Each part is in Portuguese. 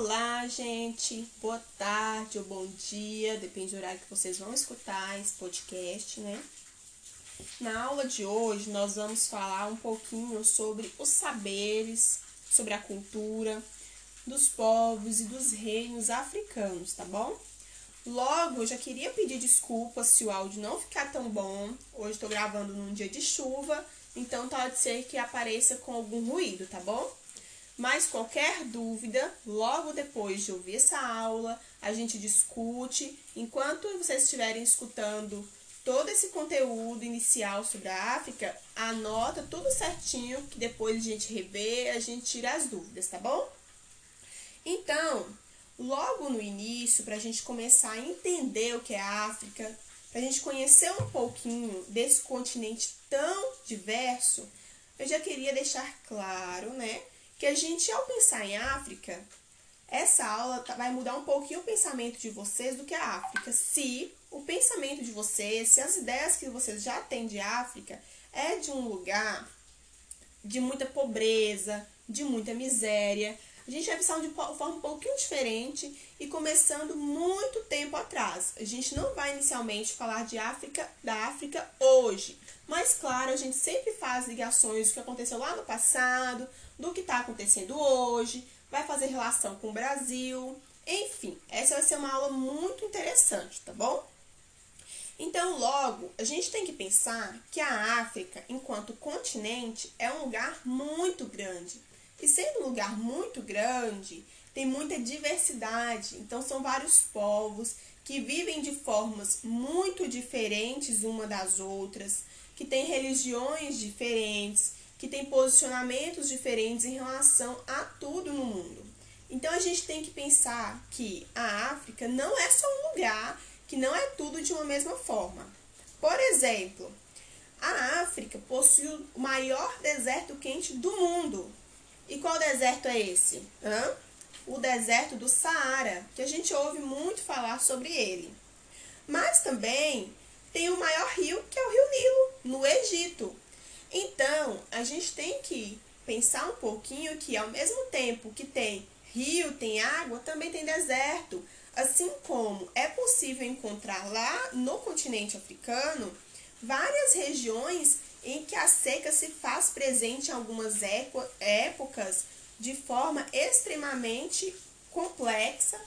Olá, gente. Boa tarde ou bom dia, depende do horário que vocês vão escutar esse podcast, né? Na aula de hoje, nós vamos falar um pouquinho sobre os saberes, sobre a cultura dos povos e dos reinos africanos, tá bom? Logo, eu já queria pedir desculpas se o áudio não ficar tão bom. Hoje estou gravando num dia de chuva, então pode ser que apareça com algum ruído, tá bom? Mas qualquer dúvida, logo depois de ouvir essa aula, a gente discute. Enquanto vocês estiverem escutando todo esse conteúdo inicial sobre a África, anota tudo certinho, que depois a gente revê, a gente tira as dúvidas, tá bom? Então, logo no início, para a gente começar a entender o que é a África, para a gente conhecer um pouquinho desse continente tão diverso, eu já queria deixar claro, né? Que a gente, ao pensar em África, essa aula tá, vai mudar um pouquinho o pensamento de vocês do que a África. Se o pensamento de vocês, se as ideias que vocês já têm de África é de um lugar de muita pobreza, de muita miséria, a gente vai pensar de forma um pouquinho diferente e começando muito tempo atrás. A gente não vai inicialmente falar de África, da África hoje, mas claro, a gente sempre faz ligações do que aconteceu lá no passado, do que está acontecendo hoje, vai fazer relação com o Brasil, enfim, essa vai ser uma aula muito interessante, tá bom? Então, logo, a gente tem que pensar que a África, enquanto continente, é um lugar muito grande. E sendo um lugar muito grande, tem muita diversidade. Então, são vários povos que vivem de formas muito diferentes uma das outras, que têm religiões diferentes, que tem posicionamentos diferentes em relação a tudo no mundo. Então a gente tem que pensar que a África não é só um lugar, que não é tudo de uma mesma forma. Por exemplo, a África possui o maior deserto quente do mundo. E qual deserto é esse? Hã? O deserto do Saara, que a gente ouve muito falar sobre ele. Mas também tem o maior rio, que é o Rio Nilo, no Egito. Então, a gente tem que pensar um pouquinho que ao mesmo tempo que tem rio, tem água, também tem deserto. Assim como é possível encontrar lá no continente africano várias regiões em que a seca se faz presente em algumas épocas de forma extremamente complexa,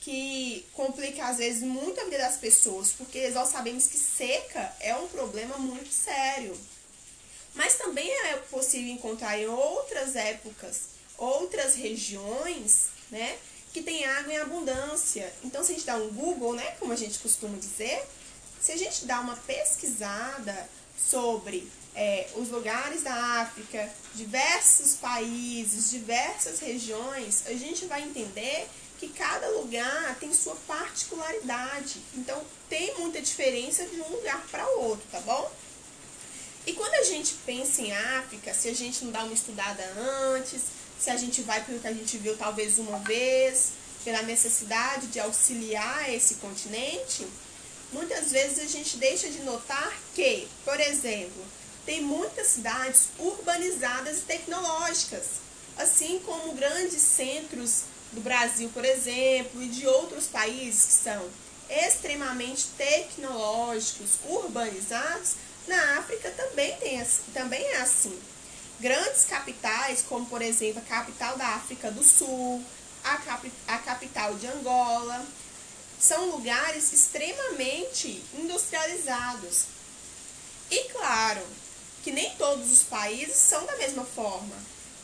que complica às vezes muito a vida das pessoas, porque nós sabemos que seca é um problema muito sério. Mas também é possível encontrar em outras épocas, outras regiões, né, que tem água em abundância. Então, se a gente dá um Google, né, como a gente costuma dizer, se a gente dá uma pesquisada sobre é, os lugares da África, diversos países, diversas regiões, a gente vai entender que cada lugar tem sua particularidade. Então, tem muita diferença de um lugar para o outro, tá bom? E quando a gente pensa em África, se a gente não dá uma estudada antes, se a gente vai pelo que a gente viu talvez uma vez, pela necessidade de auxiliar esse continente, muitas vezes a gente deixa de notar que, por exemplo, tem muitas cidades urbanizadas e tecnológicas, assim como grandes centros do Brasil, por exemplo, e de outros países que são extremamente tecnológicos, urbanizados, na África também, tem, também é assim. Grandes capitais, como por exemplo a capital da África do Sul, a, cap, a capital de Angola, são lugares extremamente industrializados. E claro que nem todos os países são da mesma forma.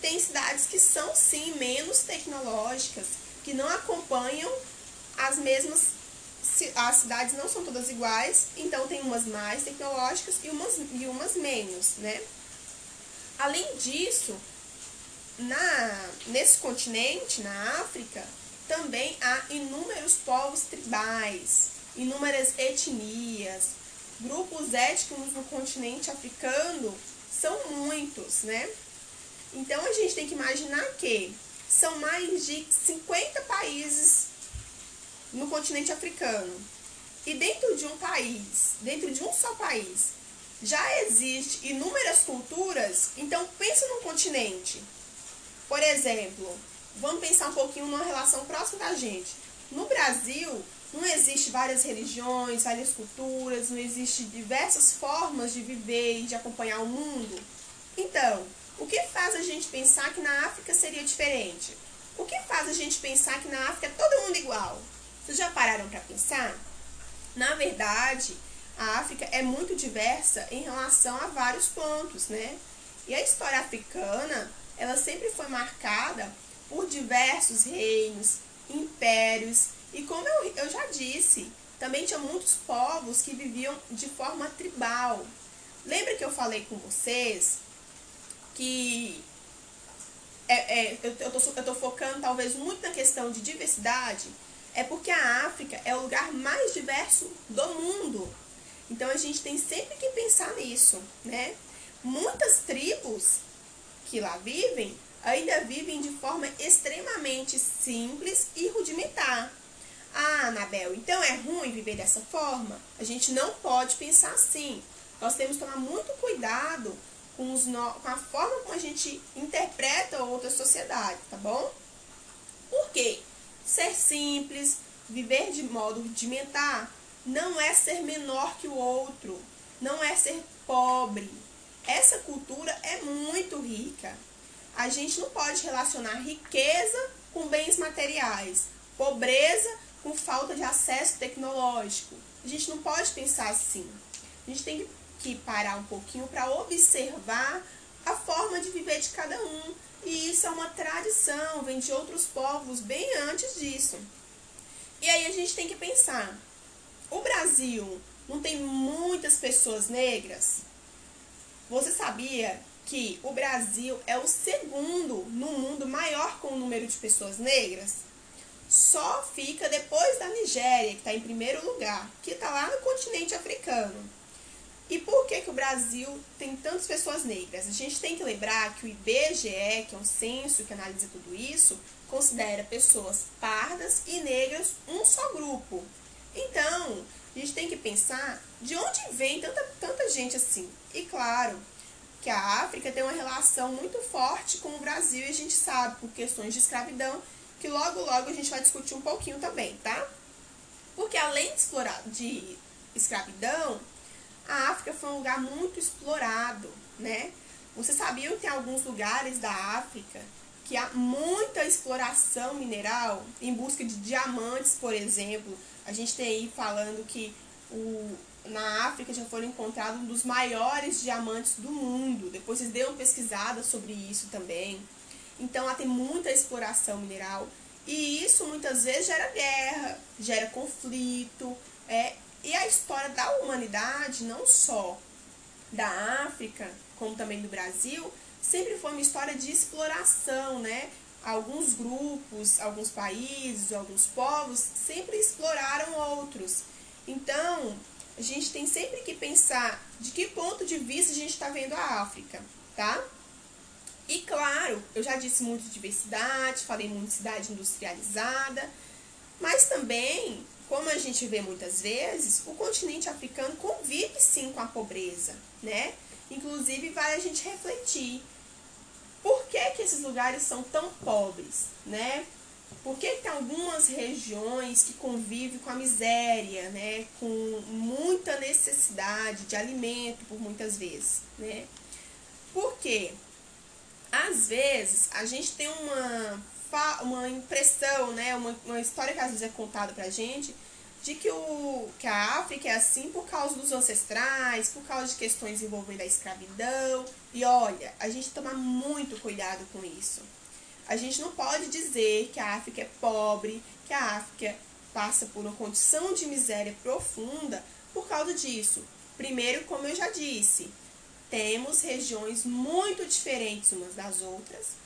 Tem cidades que são sim menos tecnológicas, que não acompanham as mesmas as cidades não são todas iguais, então tem umas mais tecnológicas e umas, e umas menos, né? Além disso, na, nesse continente, na África, também há inúmeros povos tribais, inúmeras etnias, grupos étnicos no continente africano são muitos, né? Então a gente tem que imaginar que são mais de 50 países no continente africano e dentro de um país, dentro de um só país, já existe inúmeras culturas, então pensa num continente. Por exemplo, vamos pensar um pouquinho numa relação próxima da gente. No Brasil, não existe várias religiões, várias culturas, não existe diversas formas de viver e de acompanhar o mundo. Então, o que faz a gente pensar que na África seria diferente? O que faz a gente pensar que na África é todo mundo igual? Vocês já pararam para pensar? Na verdade, a África é muito diversa em relação a vários pontos, né? E a história africana, ela sempre foi marcada por diversos reinos, impérios e como eu, eu já disse, também tinha muitos povos que viviam de forma tribal. Lembra que eu falei com vocês que é, é, eu, tô focando talvez muito na questão de diversidade? É porque a África é o lugar mais diverso do mundo. Então a gente tem sempre que pensar nisso, né? Muitas tribos que lá vivem ainda vivem de forma extremamente simples e rudimentar. Ah, Anabel, então é ruim viver dessa forma? A gente não pode pensar assim. Nós temos que tomar muito cuidado com, os no... com a forma como a gente interpreta outra sociedade, tá bom? Por quê? Ser simples, viver de modo rudimentar, não é ser menor que o outro, não é ser pobre. Essa cultura é muito rica. A gente não pode relacionar riqueza com bens materiais, pobreza com falta de acesso tecnológico. A gente não pode pensar assim. A gente tem que parar um pouquinho para observar a forma de viver de cada um. E isso é uma tradição, vem de outros povos bem antes disso. E aí a gente tem que pensar: o Brasil não tem muitas pessoas negras? Você sabia que o Brasil é o segundo no mundo maior com o número de pessoas negras? só fica depois da Nigéria, que está em primeiro lugar, que está lá no continente africano. E por que, que o Brasil tem tantas pessoas negras? A gente tem que lembrar que o IBGE, que é um censo que analisa tudo isso, considera pessoas pardas e negras um só grupo. Então, a gente tem que pensar de onde vem tanta, tanta gente assim. E claro, que a África tem uma relação muito forte com o Brasil e a gente sabe por questões de escravidão que logo logo a gente vai discutir um pouquinho também, tá? Porque além de explorar de escravidão, a África foi um lugar muito explorado, né? Você sabia que tem alguns lugares da África que há muita exploração mineral em busca de diamantes, por exemplo. A gente tem aí falando que o, na África já foram encontrados um dos maiores diamantes do mundo. Depois vocês dêem uma pesquisada sobre isso também. Então lá tem muita exploração mineral e isso muitas vezes gera guerra, gera conflito. É, e a história da humanidade, não só da África, como também do Brasil, sempre foi uma história de exploração, né? Alguns grupos, alguns países, alguns povos sempre exploraram outros. Então, a gente tem sempre que pensar de que ponto de vista a gente está vendo a África, tá? E claro, eu já disse muito de diversidade, falei muito de cidade industrializada, mas também, como a gente vê muitas vezes, o continente africano convive sim com a pobreza, né? Inclusive, vale a gente refletir por que, que esses lugares são tão pobres, né? Por que tem algumas regiões que convivem com a miséria, né? Com muita necessidade de alimento por muitas vezes, né? Por quê? às vezes a gente tem uma, uma impressão, né, uma, uma história que às vezes é contada pra gente, de que, o, que a África é assim por causa dos ancestrais, por causa de questões envolvendo a escravidão. E olha, a gente toma muito cuidado com isso. A gente não pode dizer que a África é pobre, que a África passa por uma condição de miséria profunda por causa disso. Primeiro, como eu já disse, temos regiões muito diferentes umas das outras.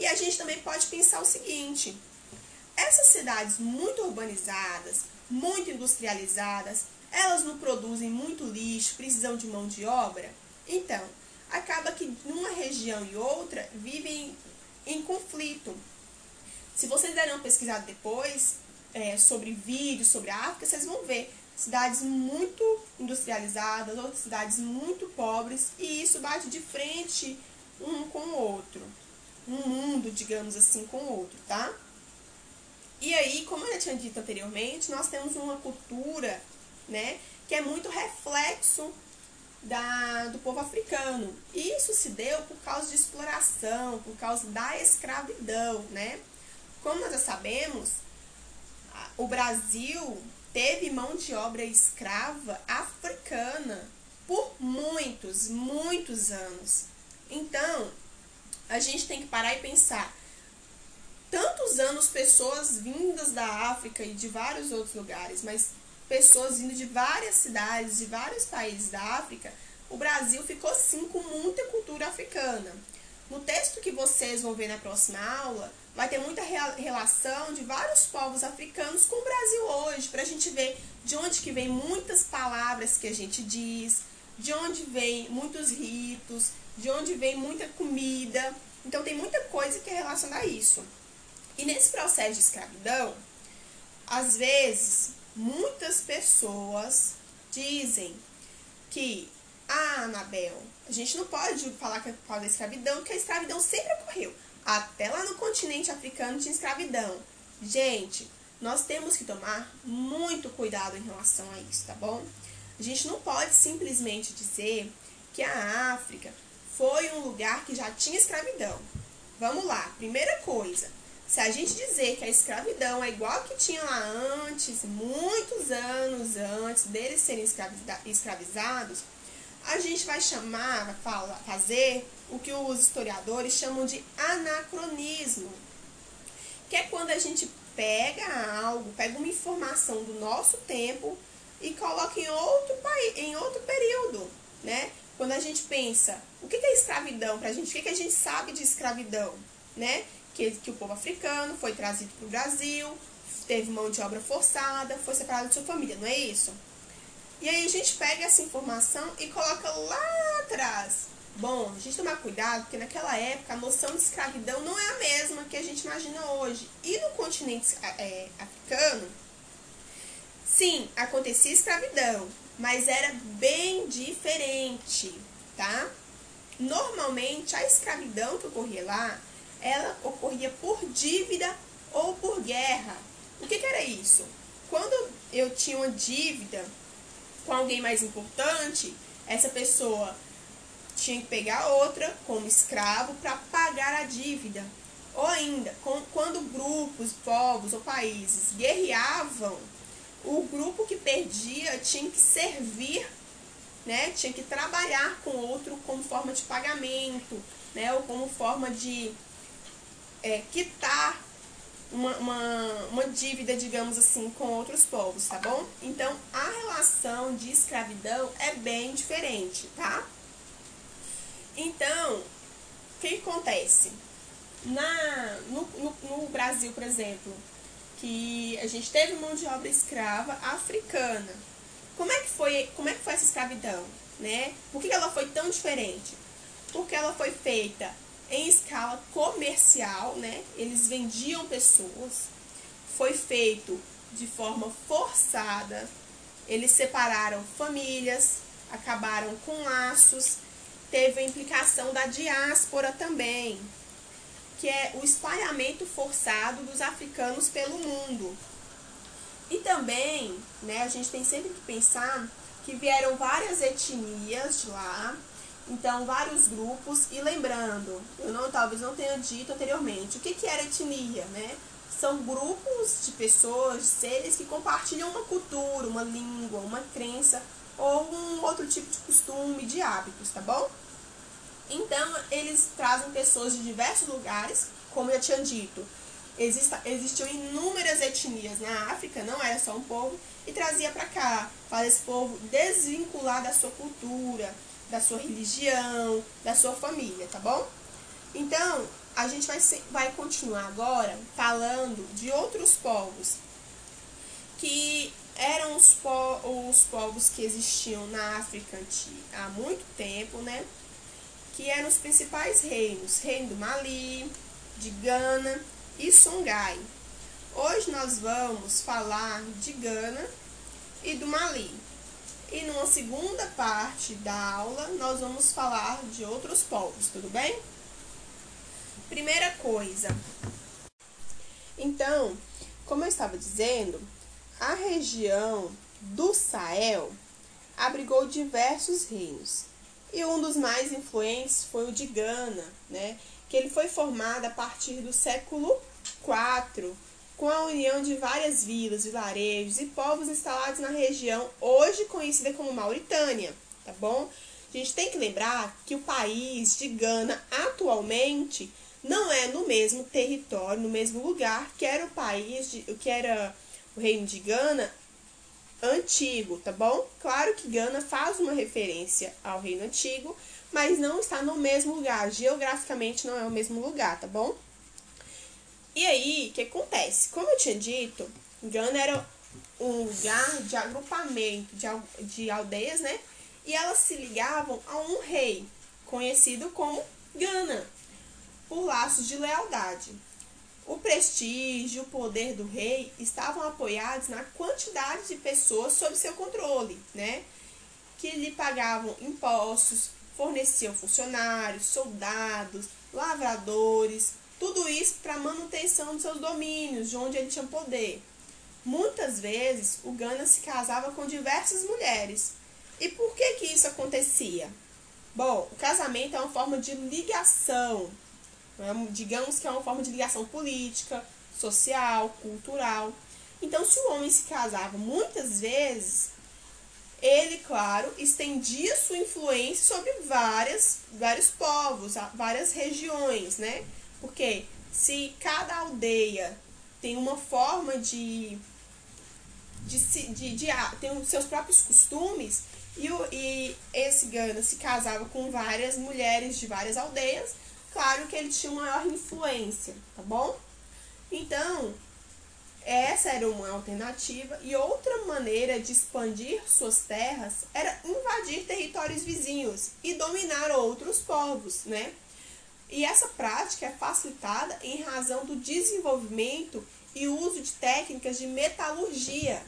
E a gente também pode pensar o seguinte: essas cidades muito urbanizadas, muito industrializadas, elas não produzem muito lixo, precisam de mão de obra? Então, acaba que numa região e outra vivem em conflito. Se vocês derem uma pesquisada depois é, sobre vídeos sobre a África, vocês vão ver cidades muito industrializadas, outras cidades muito pobres, e isso bate de frente um com o outro. Um mundo, digamos assim, com o outro, tá? E aí, como eu tinha dito anteriormente, nós temos uma cultura, né, que é muito reflexo da, do povo africano. Isso se deu por causa de exploração, por causa da escravidão, né? Como nós já sabemos, o Brasil teve mão de obra escrava africana por muitos, muitos anos. Então, a gente tem que parar e pensar. Tantos anos, pessoas vindas da África e de vários outros lugares, mas pessoas vindo de várias cidades, de vários países da África, o Brasil ficou sim com muita cultura africana. No texto que vocês vão ver na próxima aula, vai ter muita relação de vários povos africanos com o Brasil hoje, para a gente ver de onde que vem muitas palavras que a gente diz, de onde vem muitos ritos, de onde vem muita comida. Então tem muita coisa que é relacionada a isso. E nesse processo de escravidão, às vezes, muitas pessoas dizem que, ah, Anabel, a gente não pode falar que é por causa da escravidão, porque a escravidão sempre ocorreu. Até lá no continente africano tinha escravidão. Gente, nós temos que tomar muito cuidado em relação a isso, tá bom? A gente não pode simplesmente dizer que a África foi um lugar que já tinha escravidão. Vamos lá, primeira coisa, se a gente dizer que a escravidão é igual que tinha lá antes, muitos anos antes deles serem escravizados, a gente vai chamar, vai fazer o que os historiadores chamam de anacronismo, que é quando a gente pega algo, pega uma informação do nosso tempo e coloca em outro país, em outro período, né? Quando a gente pensa, o que é escravidão para a gente? O que a gente sabe de escravidão, né? Que, que o povo africano foi trazido para o Brasil, teve mão de obra forçada, foi separado de sua família, não é isso? E aí a gente pega essa informação e coloca lá atrás. Bom, a gente tomar cuidado, porque naquela época a noção de escravidão não é a mesma que a gente imagina hoje. E no continente é, africano, sim, acontecia escravidão, mas era bem diferente, tá? Normalmente a escravidão que ocorria lá, ela ocorria por dívida ou por guerra. O que, que era isso? Quando eu tinha uma dívida com alguém mais importante, essa pessoa tinha que pegar outra como escravo para pagar a dívida. Ou ainda, com, quando grupos, povos ou países guerreavam, o grupo que perdia tinha que servir, né, tinha que trabalhar com outro como forma de pagamento, né, ou como forma de é, quitar uma, uma, uma dívida, digamos assim, com outros povos, tá bom? Então, a relação de escravidão é bem diferente, tá? Então, o que acontece? Na, no, no, no Brasil, por exemplo, que a gente teve mão de obra escrava africana. Como é que foi, como é que foi essa escravidão? Né? Por que ela foi tão diferente? Porque ela foi feita em escala comercial, né? Eles vendiam pessoas. Foi feito de forma forçada. Eles separaram famílias, acabaram com laços. Teve a implicação da diáspora também, que é o espalhamento forçado dos africanos pelo mundo. E também, né, a gente tem sempre que pensar que vieram várias etnias de lá, então, vários grupos. E lembrando, eu não, talvez não tenha dito anteriormente, o que, que era etnia, né? São grupos de pessoas, de seres que compartilham uma cultura, uma língua, uma crença ou um outro tipo de costume, de hábitos, tá bom? Então, eles trazem pessoas de diversos lugares, como eu tinha dito. Exista, existiam inúmeras etnias na África, não era só um povo, e trazia para cá, para esse povo desvincular da sua cultura, da sua religião, da sua família, tá bom? Então, a gente vai, vai continuar agora falando de outros povos que eram os, po os povos que existiam na África há muito tempo, né? Que eram os principais reinos: Reino do Mali, de Gana e Songhai. Hoje nós vamos falar de Gana e do Mali. E numa segunda parte da aula, nós vamos falar de outros povos, tudo bem? Primeira coisa. Então, como eu estava dizendo, a região do Sahel abrigou diversos reinos. E um dos mais influentes foi o de Gana, né? que ele foi formado a partir do século IV, com a união de várias vilas, vilarejos e povos instalados na região hoje conhecida como Mauritânia, tá bom? A gente tem que lembrar que o país de Gana atualmente não é no mesmo território, no mesmo lugar que era o país de, que era o reino de Gana antigo, tá bom? Claro que Gana faz uma referência ao reino antigo, mas não está no mesmo lugar, geograficamente não é o mesmo lugar, tá bom? E aí, o que acontece? Como eu tinha dito, Gana era um lugar de agrupamento de, de aldeias, né? E elas se ligavam a um rei, conhecido como Gana, por laços de lealdade. O prestígio o poder do rei estavam apoiados na quantidade de pessoas sob seu controle, né? Que lhe pagavam impostos, forneciam funcionários, soldados, lavradores, tudo isso para manutenção dos seus domínios, de onde ele tinha poder. Muitas vezes, o Gana se casava com diversas mulheres. E por que que isso acontecia? Bom, o casamento é uma forma de ligação, digamos que é uma forma de ligação política, social, cultural. Então, se o homem se casava muitas vezes, ele, claro, estendia sua influência sobre várias, vários povos, várias regiões, né? Porque se cada aldeia tem uma forma de. de, de, de, de tem seus próprios costumes, e, o, e esse Gana se casava com várias mulheres de várias aldeias, claro que ele tinha maior influência, tá bom? Então, essa era uma alternativa e outra maneira de expandir suas terras era invadir territórios vizinhos e dominar outros povos, né? E essa prática é facilitada em razão do desenvolvimento e uso de técnicas de metalurgia.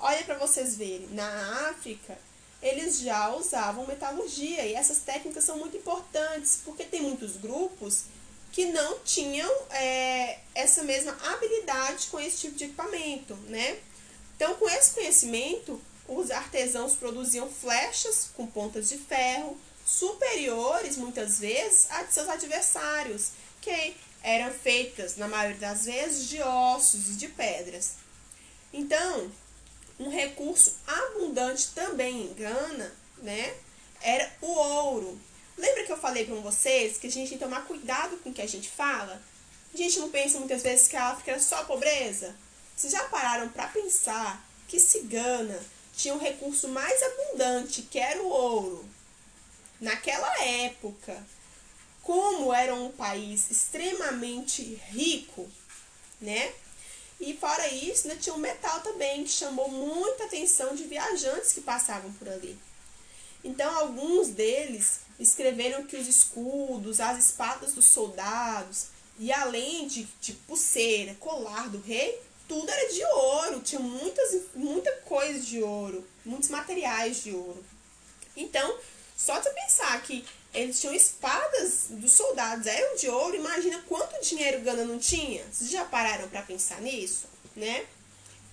Olha para vocês verem, na África eles já usavam metalurgia e essas técnicas são muito importantes porque tem muitos grupos que não tinham é, essa mesma habilidade com esse tipo de equipamento, né? Então, com esse conhecimento, os artesãos produziam flechas com pontas de ferro, superiores, muitas vezes, a de seus adversários, que eram feitas, na maioria das vezes, de ossos e de pedras. Então, um recurso abundante também em Gana, né, era o ouro. Lembra que eu falei para vocês que a gente tem que tomar cuidado com o que a gente fala? A gente não pensa muitas vezes que a África era só pobreza? Vocês já pararam para pensar que Cigana tinha um recurso mais abundante, que era o ouro, naquela época, como era um país extremamente rico, né? E fora isso, né, tinha um metal também que chamou muita atenção de viajantes que passavam por ali. Então, alguns deles escreveram que os escudos, as espadas dos soldados, e além de, de pulseira, colar do rei, tudo era de ouro, tinha muitas, muita coisa de ouro, muitos materiais de ouro. Então, só de pensar que eles tinham espadas dos soldados, eram de ouro, imagina quanto dinheiro Gana não tinha. Vocês já pararam para pensar nisso, né?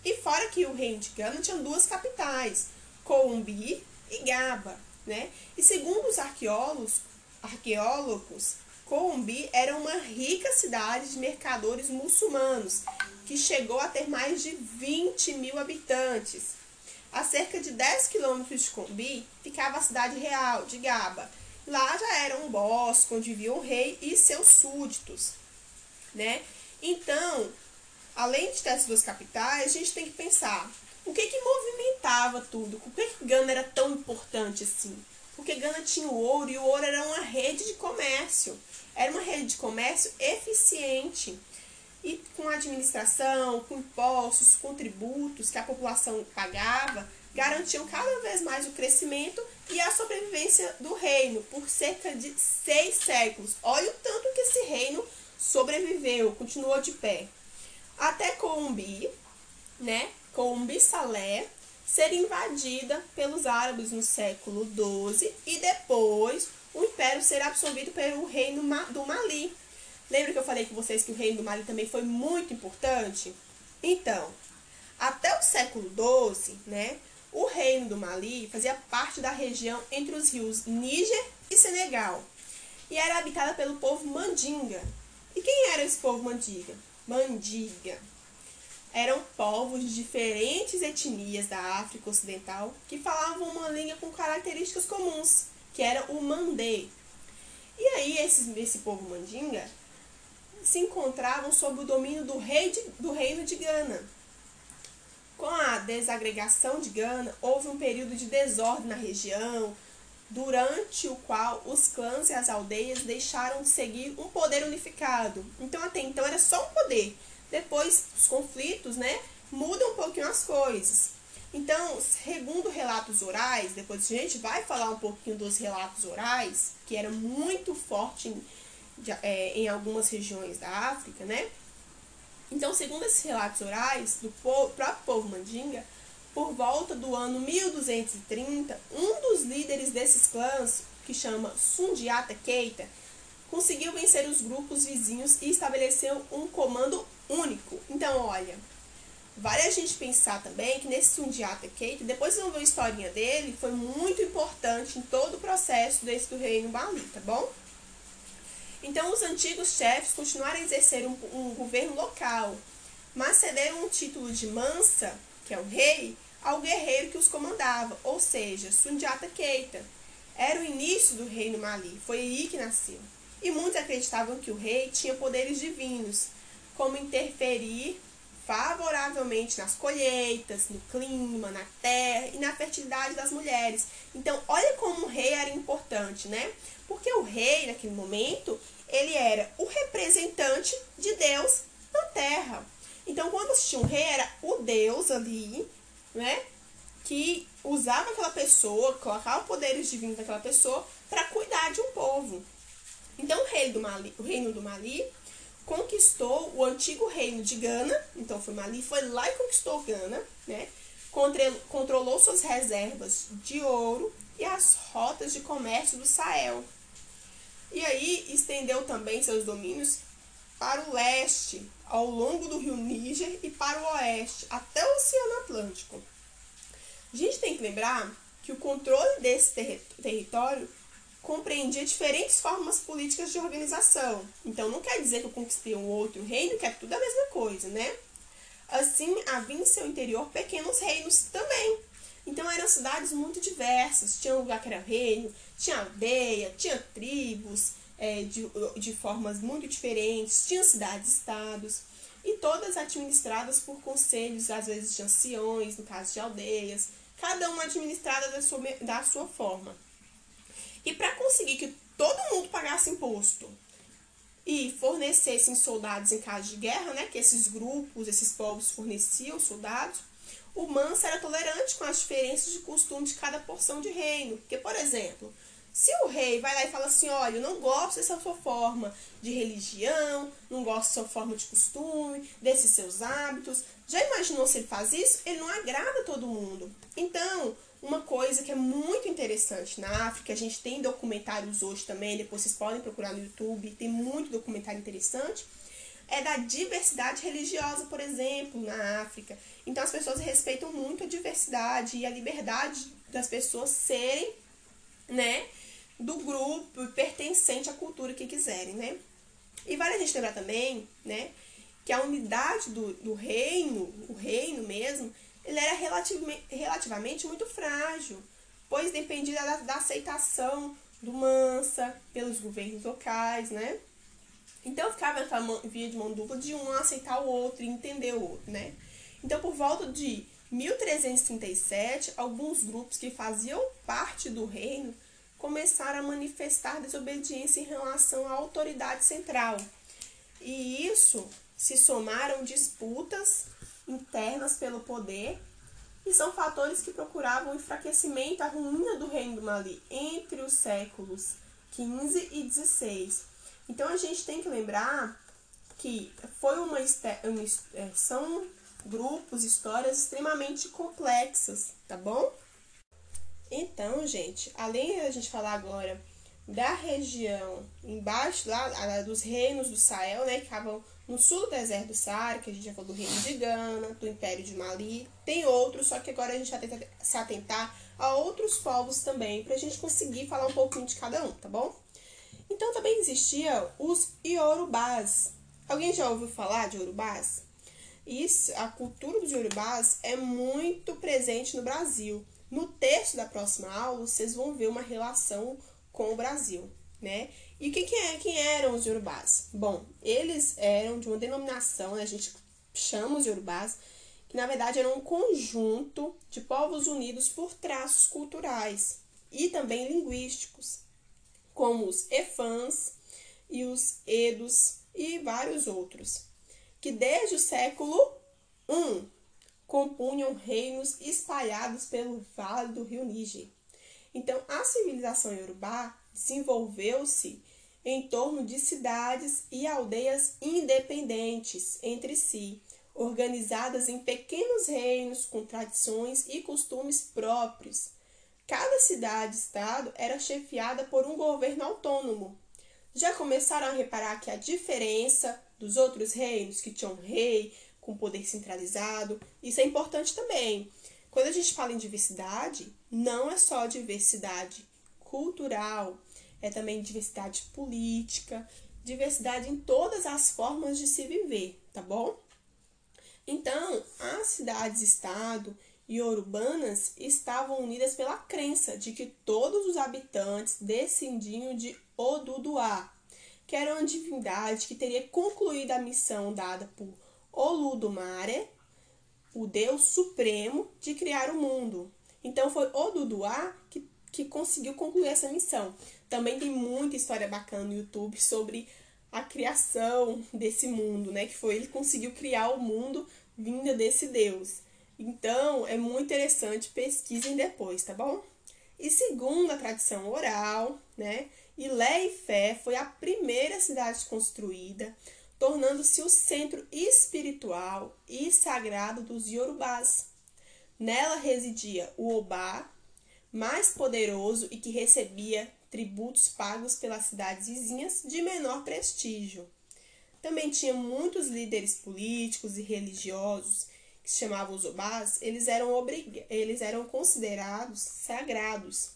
E fora que o reino de Gana tinha duas capitais, Coumbi e Gaba, né? E segundo os arqueólogos, arqueólogos Coumbi era uma rica cidade de mercadores muçulmanos, que chegou a ter mais de 20 mil habitantes. A cerca de 10 quilômetros de Combi ficava a cidade real de Gaba. Lá já era um bosque onde vivia o rei e seus súditos, né? Então, além de ter essas duas capitais, a gente tem que pensar o que que movimentava tudo, por que, que Gana era tão importante assim? Porque Gana tinha o ouro e o ouro era uma rede de comércio. Era uma rede de comércio eficiente e com administração, com impostos, com tributos que a população pagava, garantiam cada vez mais o crescimento e a sobrevivência do reino por cerca de seis séculos. Olha o tanto que esse reino sobreviveu, continuou de pé. Até Coumbi, né? Coumbi Salé ser invadida pelos árabes no século XII e depois o império ser absorvido pelo reino do Mali Lembra que eu falei com vocês que o reino do Mali também foi muito importante? Então, até o século XII, né, o reino do Mali fazia parte da região entre os rios Níger e Senegal e era habitada pelo povo Mandinga. E quem era esse povo Mandinga? Mandiga. Eram povos de diferentes etnias da África Ocidental que falavam uma língua com características comuns, que era o Mandê. E aí esse, esse povo Mandinga se encontravam sob o domínio do, rei de, do reino de Gana, desagregação de Gana, houve um período de desordem na região, durante o qual os clãs e as aldeias deixaram de seguir um poder unificado. Então, até então era só um poder. Depois, os conflitos, né, mudam um pouquinho as coisas. Então, segundo relatos orais, depois a gente vai falar um pouquinho dos relatos orais, que era muito forte em, é, em algumas regiões da África, né? Então, segundo esses relatos orais do povo, próprio povo Mandinga, por volta do ano 1230, um dos líderes desses clãs, que chama Sundiata Keita, conseguiu vencer os grupos vizinhos e estabeleceu um comando único. Então, olha, vale a gente pensar também que nesse Sundiata Keita, depois vocês vão ver a historinha dele, foi muito importante em todo o processo desse do reino Bali, tá bom? Então, os antigos chefes continuaram a exercer um, um governo local, mas cederam um título de mansa, que é o rei, ao guerreiro que os comandava, ou seja, Sundiata Keita. Era o início do reino Mali, foi aí que nasceu. E muitos acreditavam que o rei tinha poderes divinos, como interferir favoravelmente nas colheitas, no clima, na terra e na fertilidade das mulheres. Então, olha como o rei era importante, né? Porque o rei, naquele momento, ele era o representante de Deus na terra. Então, quando assistia um rei, era o Deus ali, né? Que usava aquela pessoa, colocava poderes divinos naquela pessoa para cuidar de um povo. Então, o, rei do Mali, o reino do Mali conquistou o antigo reino de Gana. Então, foi Mali, foi lá e conquistou Gana, né? Controlou suas reservas de ouro e as rotas de comércio do Sahel. E aí estendeu também seus domínios para o leste, ao longo do rio Níger e para o oeste, até o Oceano Atlântico. A gente tem que lembrar que o controle desse ter território compreendia diferentes formas políticas de organização. Então, não quer dizer que eu conquistei um outro reino, que é tudo a mesma coisa, né? Assim, havia em seu interior pequenos reinos também, então eram cidades muito diversas. Tinha um lugar que era reino, tinha aldeia, tinha tribos é, de, de formas muito diferentes, tinha cidades-estados, e todas administradas por conselhos, às vezes de anciões, no caso de aldeias, cada uma administrada da sua, da sua forma. E para conseguir que todo mundo pagasse imposto e fornecessem soldados em caso de guerra, né, que esses grupos, esses povos forneciam soldados, o manso era tolerante com as diferenças de costume de cada porção de reino. Porque, por exemplo, se o rei vai lá e fala assim, olha, eu não gosto dessa sua forma de religião, não gosto da sua forma de costume, desses seus hábitos, já imaginou se ele faz isso? Ele não agrada todo mundo. Então, uma coisa que é muito interessante na África, a gente tem documentários hoje também, depois vocês podem procurar no YouTube, tem muito documentário interessante, é da diversidade religiosa, por exemplo, na África. Então as pessoas respeitam muito a diversidade e a liberdade das pessoas serem, né, do grupo pertencente à cultura que quiserem, né? E vale a gente lembrar também, né, que a unidade do, do reino, o reino mesmo, ele era relativamente, relativamente muito frágil, pois dependia da, da aceitação do Mansa pelos governos locais, né? Então ficava aquela via de mão dupla de um aceitar o outro e entender o outro, né? Então, por volta de 1337, alguns grupos que faziam parte do reino começaram a manifestar desobediência em relação à autoridade central. E isso se somaram disputas internas pelo poder e são fatores que procuravam o enfraquecimento, a ruína do reino do Mali entre os séculos 15 e 16 então a gente tem que lembrar que foi uma, uma é, são grupos, histórias extremamente complexas, tá bom? Então, gente, além de a gente falar agora da região embaixo lá dos reinos do Sahel, né, que estavam no sul do deserto do Saara, que a gente já falou do reino de Gana, do Império de Mali, tem outros, só que agora a gente vai tentar se atentar a outros povos também, para a gente conseguir falar um pouquinho de cada um, tá bom? Então também existia os Iorubás. Alguém já ouviu falar de Iorubás? Isso, a cultura dos Iorubás é muito presente no Brasil. No texto da próxima aula, vocês vão ver uma relação com o Brasil, né? E o que, que é, quem eram os Yorubás? Bom, eles eram de uma denominação, né, a gente chama os Yorubás, que na verdade eram um conjunto de povos unidos por traços culturais e também linguísticos, como os Efãs e os Edos e vários outros, que desde o século I compunham reinos espalhados pelo vale do rio Níger. Então, a civilização iorubá desenvolveu-se em torno de cidades e aldeias independentes entre si, organizadas em pequenos reinos com tradições e costumes próprios. Cada cidade-estado era chefiada por um governo autônomo. Já começaram a reparar que a diferença dos outros reinos que tinham rei com poder centralizado, isso é importante também. Quando a gente fala em diversidade, não é só diversidade cultural, é também diversidade política, diversidade em todas as formas de se viver, tá bom? Então, as cidades-estado e urbanas estavam unidas pela crença de que todos os habitantes descendiam de Oduduá, que era uma divindade que teria concluído a missão dada por Oludumare, o deus supremo de criar o mundo. Então foi Oduduá que, que conseguiu concluir essa missão. Também tem muita história bacana no YouTube sobre a criação desse mundo, né? Que foi ele conseguiu criar o mundo vinda desse Deus. Então, é muito interessante, pesquisem depois, tá bom? E segundo a tradição oral, né? Ilé e Fé foi a primeira cidade construída, tornando-se o centro espiritual e sagrado dos Yorubás. Nela residia o Obá, mais poderoso e que recebia tributos pagos pelas cidades vizinhas de menor prestígio. Também tinha muitos líderes políticos e religiosos que se chamavam os obás, eles eram, eles eram considerados sagrados,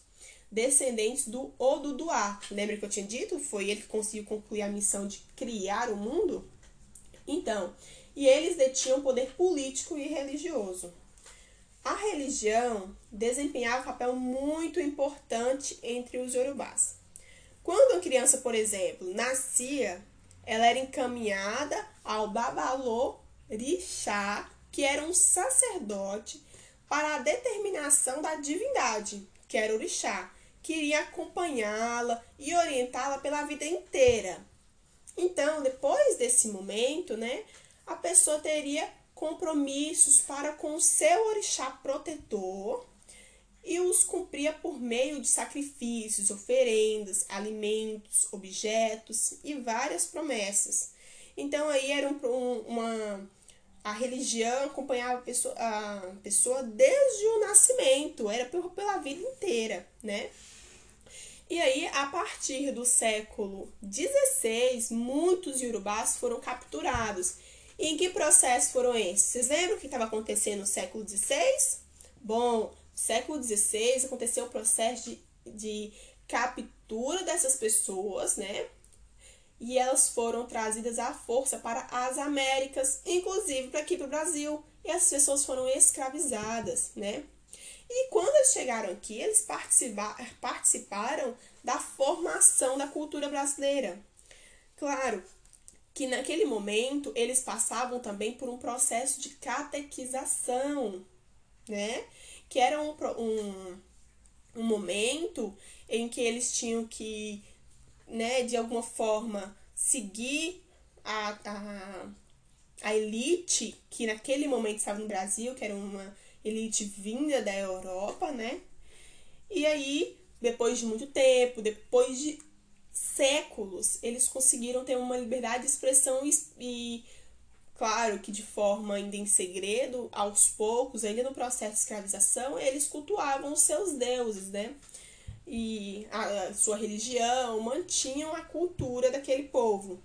descendentes do Oduduá. Lembra que eu tinha dito? Foi ele que conseguiu concluir a missão de criar o mundo? Então, e eles detinham poder político e religioso. A religião desempenhava um papel muito importante entre os yorubás. Quando a criança, por exemplo, nascia, ela era encaminhada ao babalô que era um sacerdote para a determinação da divindade, que era o orixá, que iria acompanhá-la e orientá-la pela vida inteira. Então, depois desse momento, né, a pessoa teria compromissos para com o seu orixá protetor e os cumpria por meio de sacrifícios, oferendas, alimentos, objetos e várias promessas. Então aí era um, uma a religião acompanhava a pessoa, a pessoa desde o nascimento, era pela vida inteira, né? E aí, a partir do século XVI, muitos iorubás foram capturados e em que processos foram esses? Vocês lembram o que estava acontecendo no século XVI? Bom, no século XVI aconteceu o processo de, de captura dessas pessoas, né? E elas foram trazidas à força para as Américas, inclusive para aqui para o Brasil. E as pessoas foram escravizadas, né? E quando eles chegaram aqui, eles participaram da formação da cultura brasileira. Claro, que naquele momento eles passavam também por um processo de catequização, né? Que era um, um, um momento em que eles tinham que, né, de alguma forma, seguir a, a, a elite que naquele momento estava no Brasil, que era uma elite vinda da Europa, né? E aí, depois de muito tempo, depois de séculos, eles conseguiram ter uma liberdade de expressão e, e claro que de forma ainda em segredo, aos poucos, ainda no processo de escravização, eles cultuavam os seus deuses, né? E a, sua religião, mantinham a cultura daquele povo.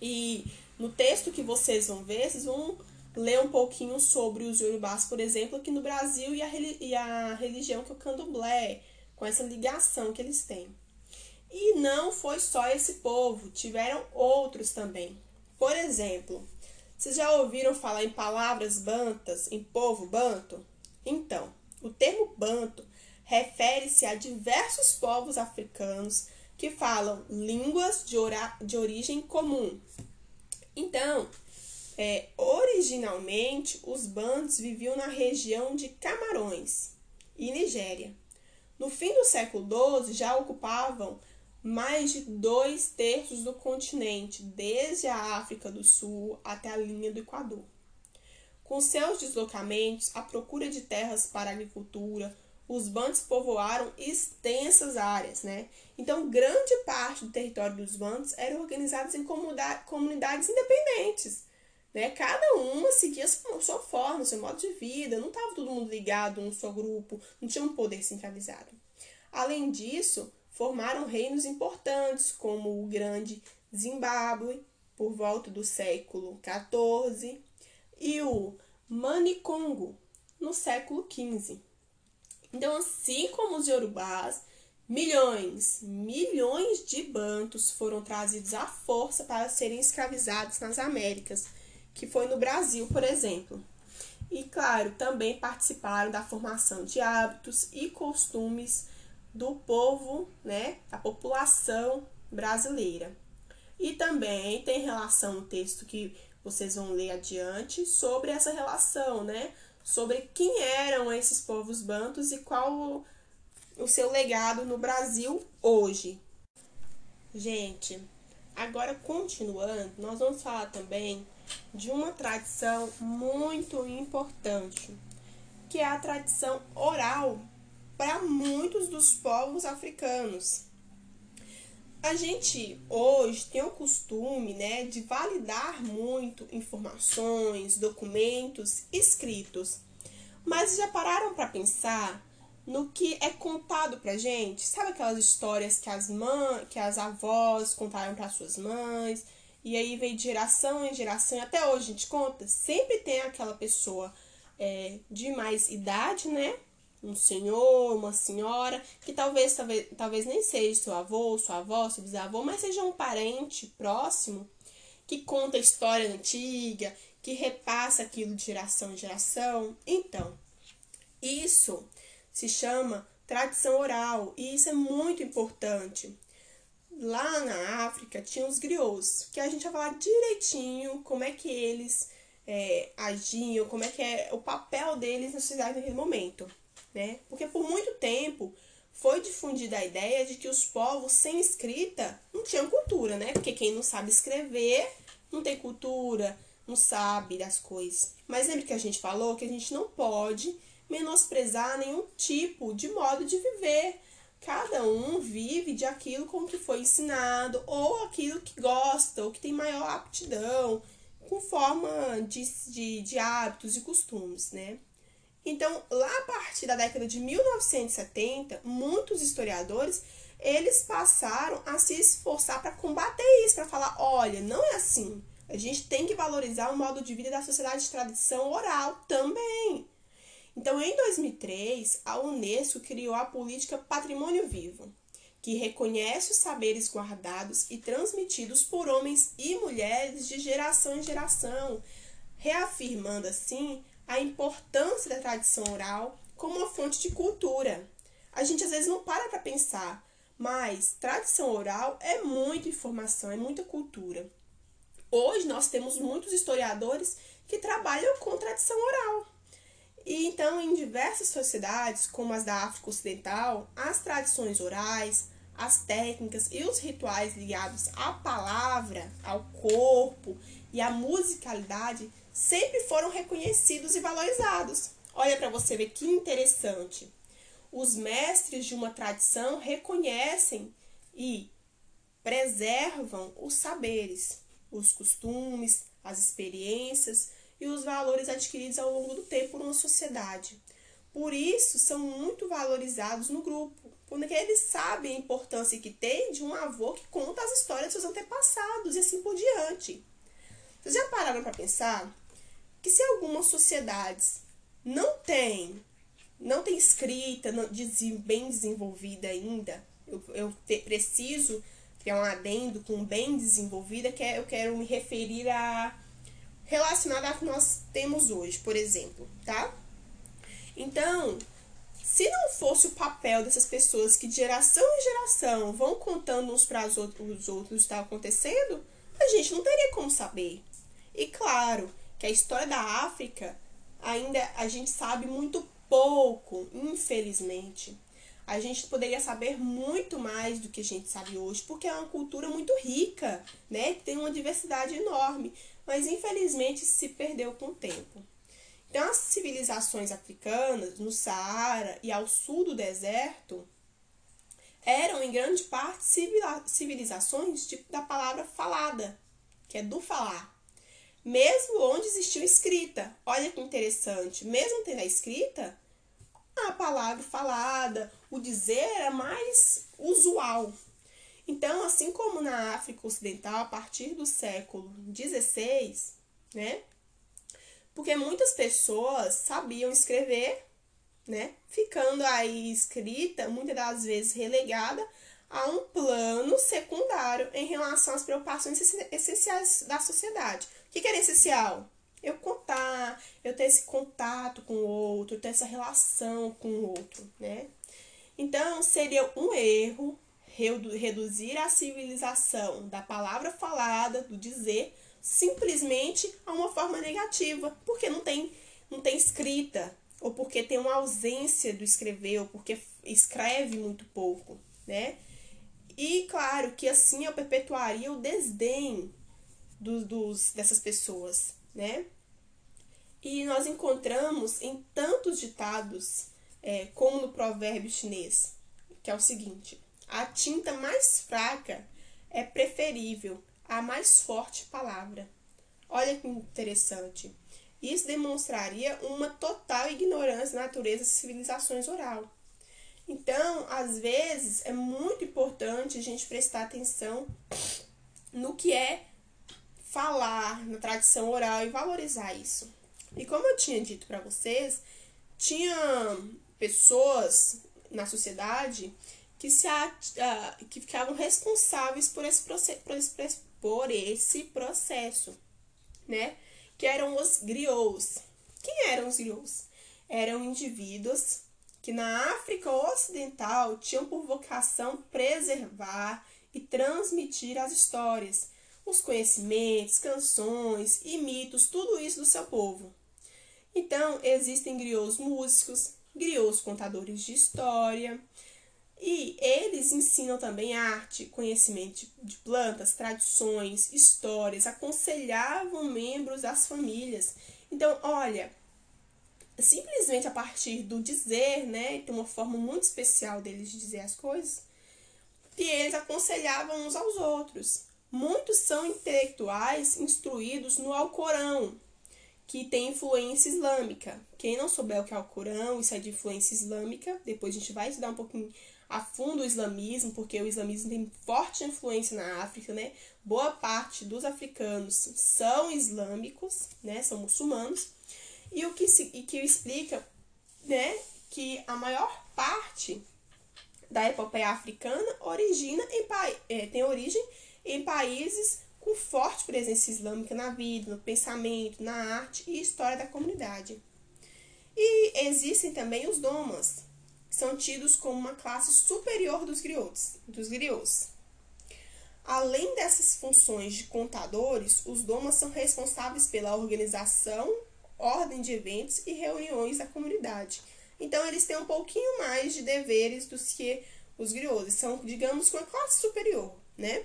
E no texto que vocês vão ver, vocês vão ler um pouquinho sobre os Yorubás, por exemplo, aqui no Brasil e a, e a religião que é o candomblé, com essa ligação que eles têm. E não foi só esse povo, tiveram outros também. Por exemplo, vocês já ouviram falar em palavras bantas, em povo banto? Então, o termo banto refere-se a diversos povos africanos que falam línguas de, de origem comum. Então, é, originalmente, os bantos viviam na região de Camarões e Nigéria. No fim do século XII, já ocupavam mais de dois terços do continente, desde a África do Sul até a linha do Equador. Com seus deslocamentos, a procura de terras para agricultura, os bantos povoaram extensas áreas, né? Então, grande parte do território dos bantos era organizado em comunidades independentes, né? Cada uma seguia sua forma, seu modo de vida, não estava todo mundo ligado um só grupo, não tinha um poder centralizado. Além disso, formaram reinos importantes, como o grande Zimbábue, por volta do século XIV, e o Manicongo, no século XV. Então, assim como os Yorubás, milhões, milhões de bantos foram trazidos à força para serem escravizados nas Américas, que foi no Brasil, por exemplo. E, claro, também participaram da formação de hábitos e costumes do povo, né, da população brasileira. E também tem relação no texto que vocês vão ler adiante sobre essa relação, né? Sobre quem eram esses povos bantos e qual o, seu legado no Brasil hoje. Gente, agora continuando, nós vamos falar também de uma tradição muito importante, que é a tradição oral para muitos dos povos africanos. A gente hoje tem o costume né, de validar muito informações, documentos escritos, mas já pararam para pensar no que é contado pra gente? Sabe aquelas histórias que as mães, que as avós contaram para suas mães, e aí veio de geração em geração, e até hoje a gente conta, sempre tem aquela pessoa é, de mais idade, né? Um senhor, uma senhora, que talvez, talvez, talvez nem seja seu avô, sua avó, seu bisavô, mas seja um parente próximo que conta história antiga, que repassa aquilo de geração em geração. Então, isso se chama tradição oral e isso é muito importante. Lá na África tinha os griots, que a gente vai falar direitinho como é que eles é, agiam, como é que é o papel deles na sociedade naquele momento né? Porque por muito tempo foi difundida a ideia de que os povos sem escrita não tinham cultura, né? Porque quem não sabe escrever não tem cultura, não sabe das coisas. Mas lembra que a gente falou que a gente não pode menosprezar nenhum tipo de modo de viver. Cada um vive de aquilo com que foi ensinado, ou aquilo que gosta, ou que tem maior aptidão, com forma de, de, de hábitos e costumes, né? Então, lá a partir da década de 1970, muitos historiadores eles passaram a se esforçar para combater isso, para falar, olha, não é assim. A gente tem que valorizar o modo de vida da sociedade de tradição oral também. Então, em 2003, a Unesco criou a política Patrimônio Vivo, que reconhece os saberes guardados e transmitidos por homens e mulheres de geração em geração, reafirmando assim a importância da tradição oral como uma fonte de cultura. A gente às vezes não para para pensar, mas tradição oral é muita informação, é muita cultura. Hoje nós temos muitos historiadores que trabalham com tradição oral. E então, em diversas sociedades, como as da África Ocidental, as tradições orais, as técnicas e os rituais ligados à palavra, ao corpo e à musicalidade sempre foram reconhecidos e valorizados. Olha para você ver que interessante. Os mestres de uma tradição reconhecem e preservam os saberes, os costumes, as experiências e os valores adquiridos ao longo do tempo numa sociedade. Por isso, são muito valorizados no grupo, porque eles sabem a importância que tem de um avô que conta as histórias dos seus antepassados e assim por diante. Vocês já pararam para pensar que se algumas sociedades não têm não tem escrita não, bem desenvolvida ainda, eu, eu te, preciso criar um adendo com bem desenvolvida, que é, eu quero me referir a relacionada a que nós temos hoje, por exemplo, tá? Então, se não fosse o papel dessas pessoas que de geração em geração vão contando uns para os outros, os outros o que está acontecendo, a gente não teria como saber. E claro que a história da África ainda a gente sabe muito pouco, infelizmente. A gente poderia saber muito mais do que a gente sabe hoje, porque é uma cultura muito rica, né? Tem uma diversidade enorme, mas infelizmente se perdeu com o tempo. Então, as civilizações africanas, no Saara e ao sul do deserto, eram em grande parte civilizações de, da palavra falada, que é do falar. Mesmo onde existiu escrita. Olha que interessante. Mesmo tendo a escrita, a palavra falada, o dizer era mais usual. Então, assim como na África Ocidental, a partir do século XVI, né? Porque muitas pessoas sabiam escrever, né? Ficando aí escrita, muitas das vezes relegada a um plano secundário em relação às preocupações essenciais da sociedade. O que, era essencial? Eu contar, eu ter esse contato com o outro, ter essa relação com o outro, né? Então, seria um erro reduzir a civilização da palavra falada, do dizer, simplesmente a uma forma negativa, porque não tem, não tem escrita, ou porque tem uma ausência do escrever, ou porque escreve muito pouco, né? E claro que assim eu perpetuaria o desdém dos, dos, dessas pessoas, né? E nós encontramos em tantos ditados, é, como no provérbio chinês, que é o seguinte: a tinta mais fraca é preferível à mais forte palavra. Olha que interessante. Isso demonstraria uma total ignorância da natureza das civilizações oral. Então, às vezes, é muito importante a gente prestar atenção no que é falar na tradição oral e valorizar isso. E como eu tinha dito para vocês, tinha pessoas na sociedade que, se, que ficavam responsáveis por esse, por, esse, por esse processo, né? Que eram os griots. Quem eram os griots? Eram indivíduos que na África Ocidental tinham por vocação preservar e transmitir as histórias, os conhecimentos, canções e mitos, tudo isso do seu povo. Então, existem griots músicos, griots contadores de história, e eles ensinam também arte, conhecimento de plantas, tradições, histórias, aconselhavam membros das famílias. Então, olha, simplesmente a partir do dizer, né, tem uma forma muito especial deles de dizer as coisas, que eles aconselhavam uns aos outros. Muitos são intelectuais instruídos no Alcorão, que tem influência islâmica. Quem não souber o que é o Alcorão, isso é de influência islâmica, depois a gente vai estudar um pouquinho a fundo o islamismo, porque o islamismo tem forte influência na África, né? Boa parte dos africanos são islâmicos, né? São muçulmanos. E o que, se, e que explica, né? Que a maior parte da epopeia africana origina em, é, tem origem em países com forte presença islâmica na vida, no pensamento, na arte e história da comunidade. E existem também os domas, são tidos como uma classe superior dos griots, dos griots. Além dessas funções de contadores, os domas são responsáveis pela organização, ordem de eventos e reuniões da comunidade. Então eles têm um pouquinho mais de deveres do que os griots, são, digamos, uma classe superior, né?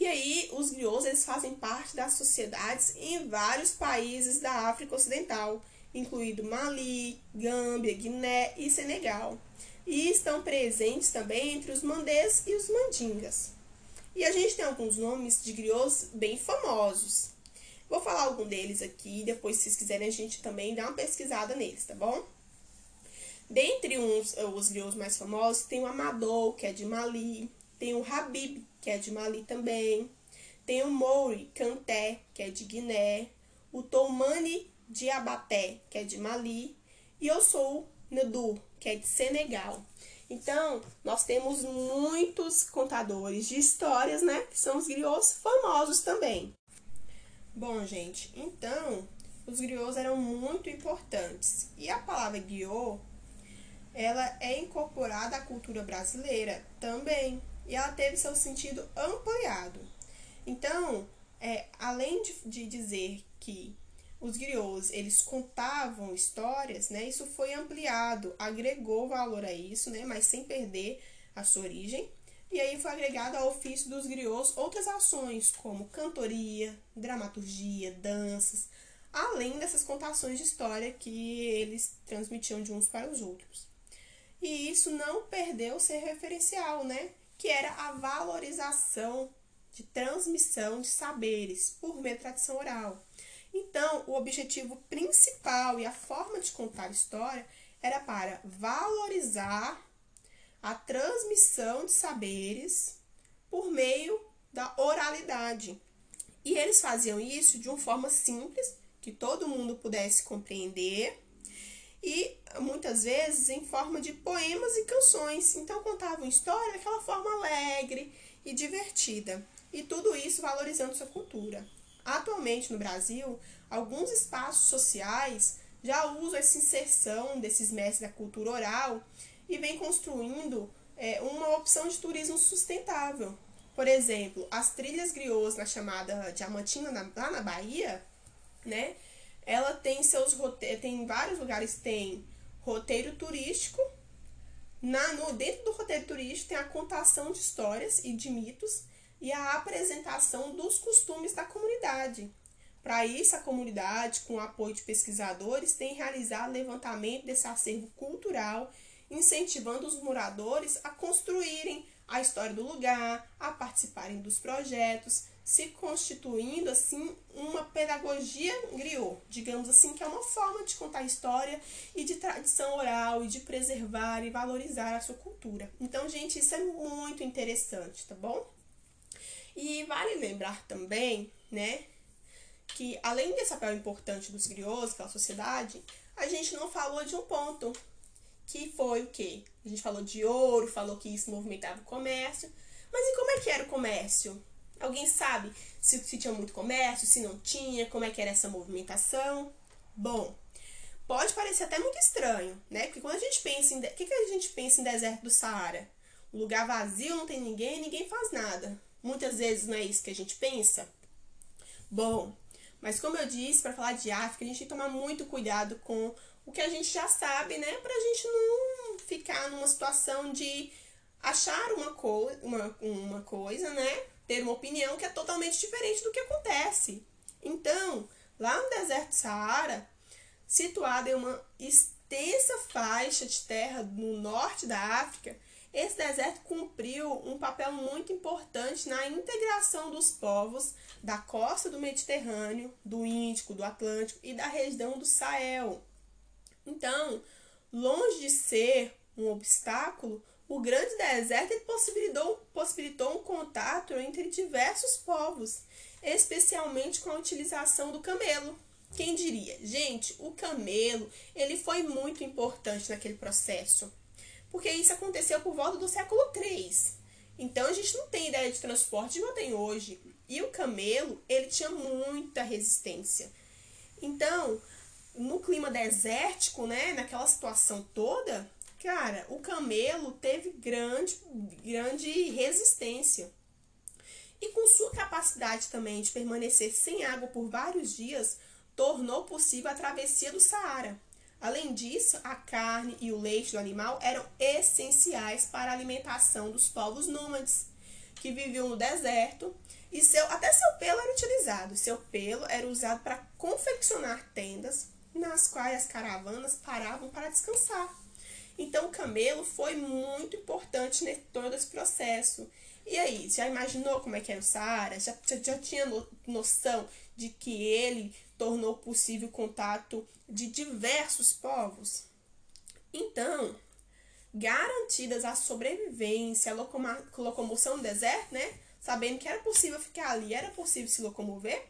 E aí, os griots eles fazem parte das sociedades em vários países da África Ocidental, incluído Mali, Gâmbia, Guiné e Senegal. E estão presentes também entre os mandês e os mandingas. E a gente tem alguns nomes de griots bem famosos. Vou falar algum deles aqui, depois se vocês quiserem a gente também dá uma pesquisada neles, tá bom? Dentre uns, os griots mais famosos, tem o Amadou, que é de Mali, tem o Habib, que é de Mali também, tem o Mouri Canté, que é de Guiné, o Toumani de Abaté, que é de Mali, e eu sou Nedu, que é de Senegal. Então, nós temos muitos contadores de histórias, né? Que são os griots famosos também. Bom, gente, então, os griots eram muito importantes. E a palavra griot, ela é incorporada à cultura brasileira também. E ela teve seu sentido ampliado. Então, é, além de, de dizer que os griots, eles contavam histórias, né? Isso foi ampliado, agregou valor a isso, né? Mas sem perder a sua origem. E aí foi agregado ao ofício dos griots outras ações, como cantoria, dramaturgia, danças, além dessas contações de história que eles transmitiam de uns para os outros. E isso não perdeu ser referencial, né? Que era a valorização de transmissão de saberes por meio da tradição oral. Então, o objetivo principal e a forma de contar história era para valorizar a transmissão de saberes por meio da oralidade. E eles faziam isso de uma forma simples, que todo mundo pudesse compreender, e muitas vezes em forma de poemas e canções. Então contavam história daquela forma alegre e divertida. E tudo isso valorizando sua cultura. Atualmente no Brasil, alguns espaços sociais já usam essa inserção desses mestres da cultura oral e vem construindo é, uma opção de turismo sustentável. Por exemplo, as trilhas griots na chamada Diamantina, na, lá na Bahia, né? Ela tem seus roteiros, tem vários lugares tem roteiro turístico. Na, no, dentro do roteiro turístico tem a contação de histórias e de mitos e a apresentação dos costumes da comunidade. Para isso, a comunidade, com o apoio de pesquisadores, tem realizado levantamento desse acervo cultural, incentivando os moradores a construírem a história do lugar, a participarem dos projetos, se constituindo assim uma pedagogia griot, digamos assim, que é uma forma de contar história e de tradição oral e de preservar e valorizar a sua cultura. Então, gente, isso é muito interessante, tá bom? E vale lembrar também, né, que além desse papel importante dos griots pela sociedade, a gente não falou de um ponto, que foi o quê? A gente falou de ouro, falou que isso movimentava o comércio, mas e como é que era o comércio? Alguém sabe se, se tinha muito comércio, se não tinha, como é que era essa movimentação? Bom, pode parecer até muito estranho, né? Porque quando a gente pensa em. O que, que a gente pensa em deserto do Saara? Um lugar vazio, não tem ninguém, ninguém faz nada. Muitas vezes não é isso que a gente pensa? Bom, mas como eu disse, para falar de África, a gente tem que tomar muito cuidado com o que a gente já sabe, né? Pra gente não ficar numa situação de achar uma, co uma, uma coisa, né? Ter uma opinião que é totalmente diferente do que acontece. Então, lá no deserto Saara, situado em uma extensa faixa de terra no norte da África, esse deserto cumpriu um papel muito importante na integração dos povos da costa do Mediterrâneo, do Índico, do Atlântico e da região do Sahel. Então, longe de ser um obstáculo, o grande deserto possibilitou, possibilitou um contato entre diversos povos, especialmente com a utilização do camelo. Quem diria? Gente, o camelo ele foi muito importante naquele processo porque isso aconteceu por volta do século III. Então a gente não tem ideia de transporte igual tem hoje. E o camelo, ele tinha muita resistência. Então, no clima desértico, né, naquela situação toda, cara, o camelo teve grande, grande resistência. E com sua capacidade também de permanecer sem água por vários dias, tornou possível a travessia do Saara. Além disso, a carne e o leite do animal eram essenciais para a alimentação dos povos nômades, que viviam no deserto, e seu, até seu pelo era utilizado. Seu pelo era usado para confeccionar tendas, nas quais as caravanas paravam para descansar. Então, o camelo foi muito importante em todo esse processo. E aí, já imaginou como é que era o Saara? Já, já, já tinha noção de que ele tornou possível o contato de diversos povos. Então, garantidas a sobrevivência, a locomoção no deserto, né? Sabendo que era possível ficar ali, era possível se locomover,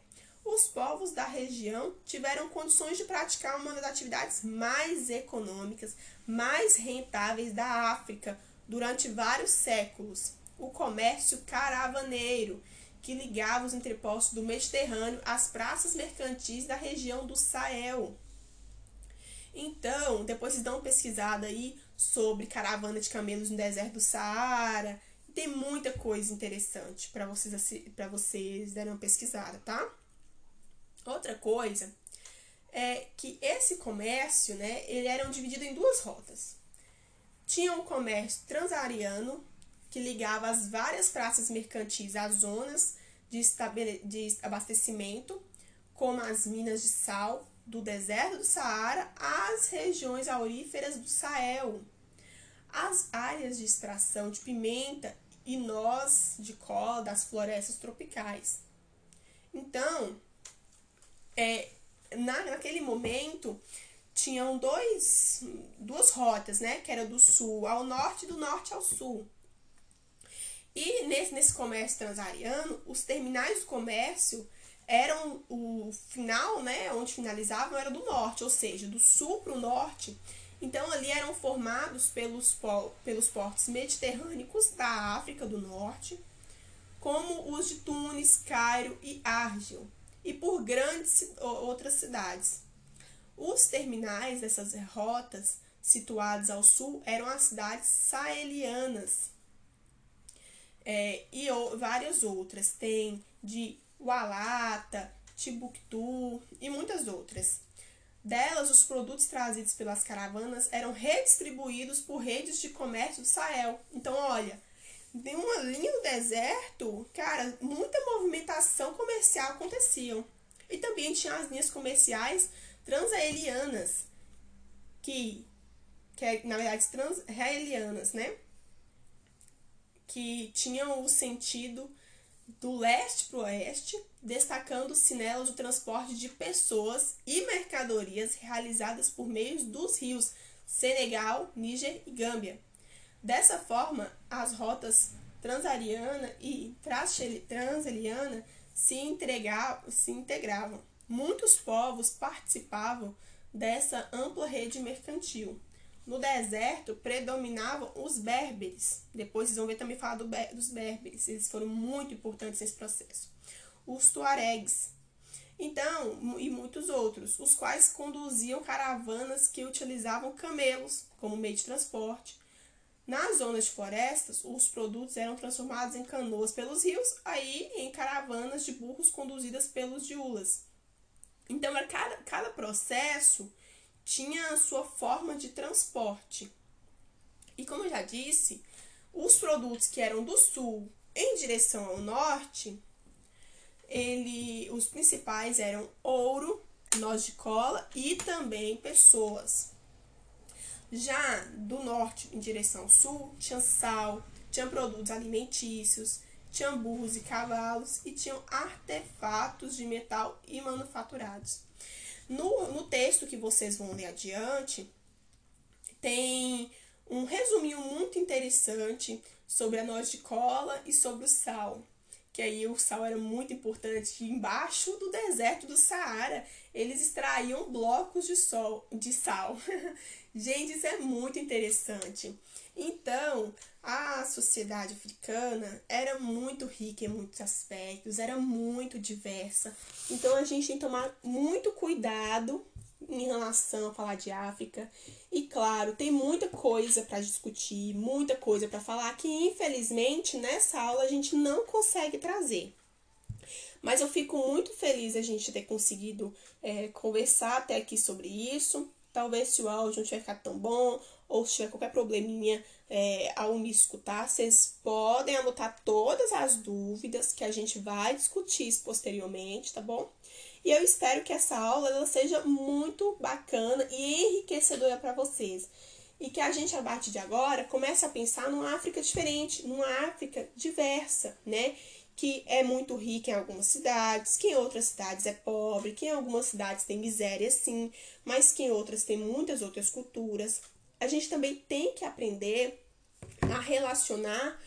os povos da região tiveram condições de praticar uma das atividades mais econômicas, mais rentáveis da África durante vários séculos: o comércio caravaneiro, que ligava os entrepostos do Mediterrâneo às praças mercantis da região do Sahel. Então, depois vocês dão uma pesquisada aí sobre caravana de camelos no deserto do Saara. Tem muita coisa interessante para vocês para vocês darem uma pesquisada, tá? Outra coisa é que esse comércio, né, ele era dividido em duas rotas. Tinha o um comércio transariano, que ligava as várias praças mercantis às zonas de, de abastecimento, como as minas de sal do deserto do Saara às regiões auríferas do Sahel. As áreas de extração de pimenta e noz de cola das florestas tropicais. Então, é, na, naquele momento, tinham dois, duas rotas, né? Que era do sul ao norte e do norte ao sul. E nesse, nesse comércio transariano, os terminais do comércio eram o final, né? Onde finalizavam era do norte, ou seja, do sul para o norte. Então ali eram formados pelos, pelos portos mediterrâneos da África do Norte, como os de Tunis, Cairo e Argel, e por grandes outras cidades. Os terminais dessas rotas, situados ao sul, eram as cidades sahelianas é, e várias outras. Tem de Walata, Timbuktu e muitas outras. Delas, os produtos trazidos pelas caravanas eram redistribuídos por redes de comércio do Sahel. Então, olha, de uma linha do deserto, cara, muita movimentação comercial acontecia. E também tinha as linhas comerciais transaelianas, que, que é, na verdade, transraelianas, né? Que tinham o sentido do leste para o oeste, destacando-se nelas o transporte de pessoas e mercadorias realizadas por meio dos rios Senegal, Níger e Gâmbia Dessa forma, as rotas transariana e transeliana se, se integravam. Muitos povos participavam dessa ampla rede mercantil. No deserto predominavam os berberes. Depois vocês vão ver também falar do, dos berberes. Eles foram muito importantes nesse processo. Os tuaregs. Então, e muitos outros, os quais conduziam caravanas que utilizavam camelos como meio de transporte nas zonas de florestas, os produtos eram transformados em canoas pelos rios, aí em caravanas de burros conduzidas pelos diulas. Então, cada, cada processo tinha a sua forma de transporte. E como eu já disse, os produtos que eram do sul em direção ao norte, ele, os principais eram ouro, noz de cola e também pessoas. Já do norte em direção ao sul, tinha sal, tinha produtos alimentícios, tinha burros e cavalos e tinham artefatos de metal e manufaturados. No, no texto que vocês vão ler adiante, tem um resuminho muito interessante sobre a noz de cola e sobre o sal. Que aí o sal era muito importante. Embaixo do deserto do Saara, eles extraíam blocos de, sol, de sal. Gente, isso é muito interessante. Então, a sociedade africana era muito rica em muitos aspectos, era muito diversa. Então, a gente tem que tomar muito cuidado em relação a falar de África. E claro, tem muita coisa para discutir, muita coisa para falar que infelizmente nessa aula a gente não consegue trazer. Mas eu fico muito feliz a gente ter conseguido é, conversar até aqui sobre isso. Talvez se o áudio não tiver ficado tão bom, ou se tiver qualquer probleminha é, ao me escutar, vocês podem anotar todas as dúvidas que a gente vai discutir posteriormente, tá bom? E eu espero que essa aula ela seja muito bacana e enriquecedora para vocês. E que a gente, a partir de agora, comece a pensar numa África diferente, numa África diversa, né? Que é muito rica em algumas cidades, que em outras cidades é pobre, que em algumas cidades tem miséria sim, mas que em outras tem muitas outras culturas. a gente também tem que aprender a relacionar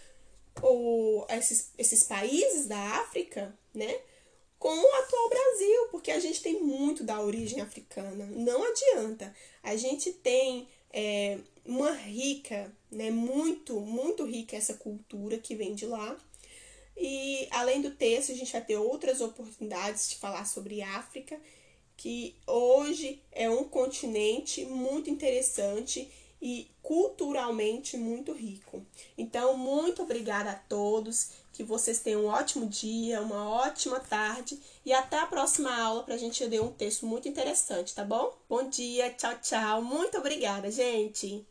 o, esses, esses países da África, né? Com o atual Brasil, porque a gente tem muito da origem africana. Não adianta. A gente tem é, uma rica, né? Muito, muito rica essa cultura que vem de lá. E além do texto, a gente vai ter outras oportunidades de falar sobre África, que hoje é um continente muito interessante e culturalmente muito rico. Então, muito obrigada a todos, que vocês tenham um ótimo dia, uma ótima tarde e até a próxima aula para a gente ler um texto muito interessante, tá bom? Bom dia, tchau, tchau. Muito obrigada, gente!